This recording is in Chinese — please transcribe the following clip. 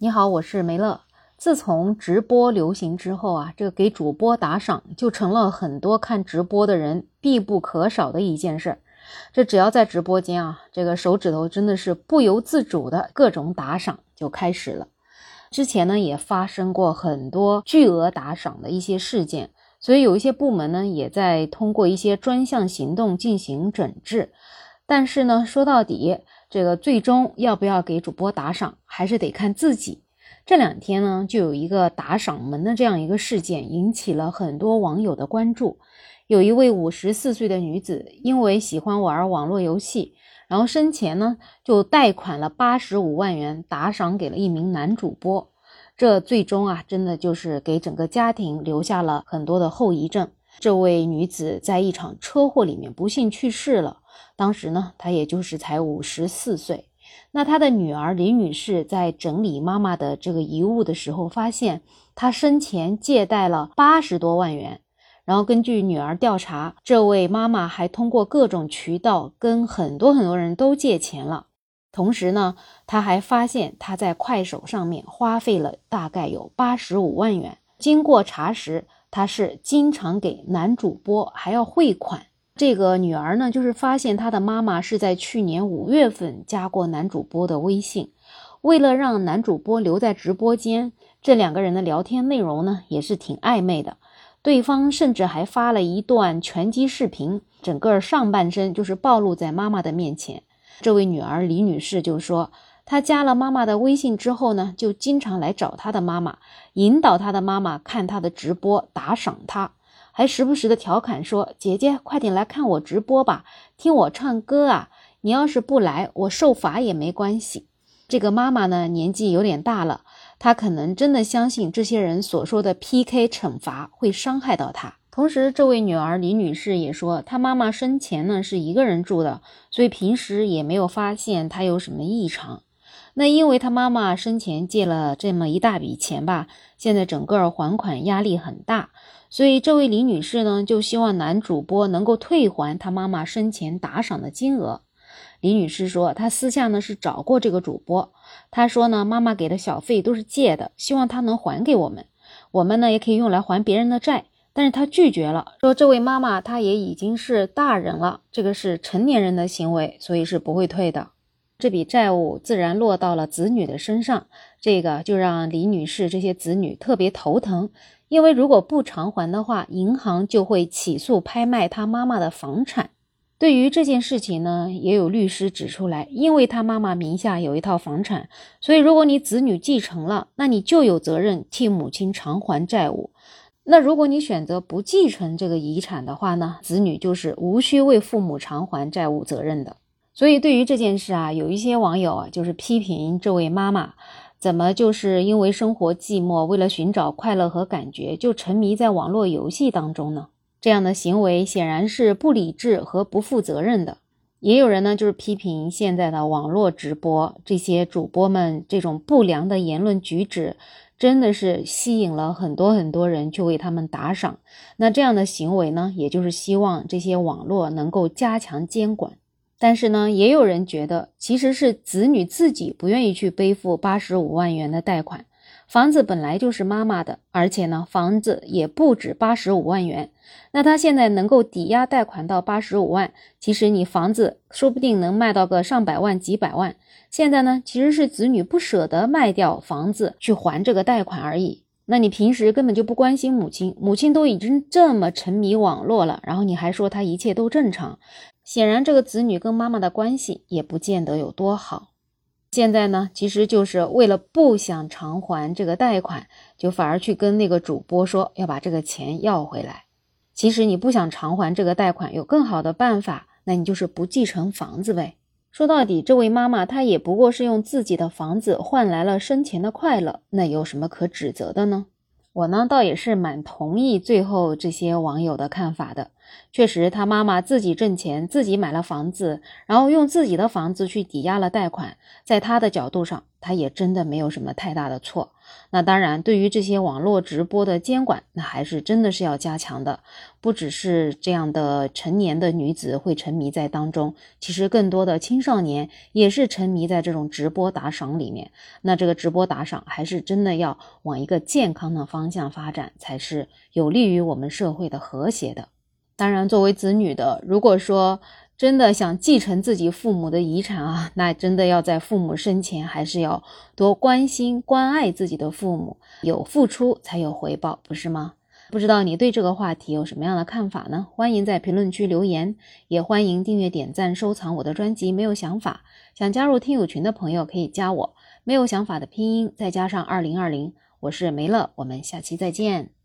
你好，我是梅乐。自从直播流行之后啊，这个给主播打赏就成了很多看直播的人必不可少的一件事儿。这只要在直播间啊，这个手指头真的是不由自主的各种打赏就开始了。之前呢也发生过很多巨额打赏的一些事件，所以有一些部门呢也在通过一些专项行动进行整治。但是呢，说到底，这个最终要不要给主播打赏，还是得看自己。这两天呢，就有一个打赏门的这样一个事件，引起了很多网友的关注。有一位五十四岁的女子，因为喜欢玩网络游戏，然后生前呢就贷款了八十五万元打赏给了一名男主播。这最终啊，真的就是给整个家庭留下了很多的后遗症。这位女子在一场车祸里面不幸去世了，当时呢，她也就是才五十四岁。那她的女儿李女士在整理妈妈的这个遗物的时候，发现她生前借贷了八十多万元。然后根据女儿调查，这位妈妈还通过各种渠道跟很多很多人都借钱了。同时呢，她还发现她在快手上面花费了大概有八十五万元。经过查实，她是经常给男主播还要汇款。这个女儿呢，就是发现她的妈妈是在去年五月份加过男主播的微信，为了让男主播留在直播间，这两个人的聊天内容呢也是挺暧昧的，对方甚至还发了一段拳击视频，整个上半身就是暴露在妈妈的面前。这位女儿李女士就说，他加了妈妈的微信之后呢，就经常来找他的妈妈，引导他的妈妈看她的直播，打赏她。还时不时的调侃说：“姐姐，快点来看我直播吧，听我唱歌啊！你要是不来，我受罚也没关系。”这个妈妈呢，年纪有点大了，她可能真的相信这些人所说的 PK 惩罚会伤害到她。同时，这位女儿李女士也说，她妈妈生前呢是一个人住的，所以平时也没有发现她有什么异常。那因为她妈妈生前借了这么一大笔钱吧，现在整个还款压力很大。所以，这位李女士呢，就希望男主播能够退还她妈妈生前打赏的金额。李女士说，她私下呢是找过这个主播，她说呢，妈妈给的小费都是借的，希望他能还给我们，我们呢也可以用来还别人的债。但是她拒绝了，说这位妈妈她也已经是大人了，这个是成年人的行为，所以是不会退的。这笔债务自然落到了子女的身上，这个就让李女士这些子女特别头疼。因为如果不偿还的话，银行就会起诉拍卖她妈妈的房产。对于这件事情呢，也有律师指出来，因为她妈妈名下有一套房产，所以如果你子女继承了，那你就有责任替母亲偿还债务。那如果你选择不继承这个遗产的话呢，子女就是无需为父母偿还债务责任的。所以对于这件事啊，有一些网友啊，就是批评这位妈妈。怎么就是因为生活寂寞，为了寻找快乐和感觉，就沉迷在网络游戏当中呢？这样的行为显然是不理智和不负责任的。也有人呢，就是批评现在的网络直播这些主播们这种不良的言论举止，真的是吸引了很多很多人去为他们打赏。那这样的行为呢，也就是希望这些网络能够加强监管。但是呢，也有人觉得，其实是子女自己不愿意去背负八十五万元的贷款。房子本来就是妈妈的，而且呢，房子也不止八十五万元。那他现在能够抵押贷款到八十五万，其实你房子说不定能卖到个上百万、几百万。现在呢，其实是子女不舍得卖掉房子去还这个贷款而已。那你平时根本就不关心母亲，母亲都已经这么沉迷网络了，然后你还说她一切都正常。显然，这个子女跟妈妈的关系也不见得有多好。现在呢，其实就是为了不想偿还这个贷款，就反而去跟那个主播说要把这个钱要回来。其实你不想偿还这个贷款，有更好的办法，那你就是不继承房子呗。说到底，这位妈妈她也不过是用自己的房子换来了生前的快乐，那有什么可指责的呢？我呢，倒也是蛮同意最后这些网友的看法的。确实，他妈妈自己挣钱，自己买了房子，然后用自己的房子去抵押了贷款，在他的角度上，他也真的没有什么太大的错。那当然，对于这些网络直播的监管，那还是真的是要加强的。不只是这样的成年的女子会沉迷在当中，其实更多的青少年也是沉迷在这种直播打赏里面。那这个直播打赏还是真的要往一个健康的方向发展，才是有利于我们社会的和谐的。当然，作为子女的，如果说真的想继承自己父母的遗产啊，那真的要在父母生前还是要多关心关爱自己的父母，有付出才有回报，不是吗？不知道你对这个话题有什么样的看法呢？欢迎在评论区留言，也欢迎订阅、点赞、收藏我的专辑。没有想法，想加入听友群的朋友可以加我，没有想法的拼音再加上二零二零，我是梅乐，我们下期再见。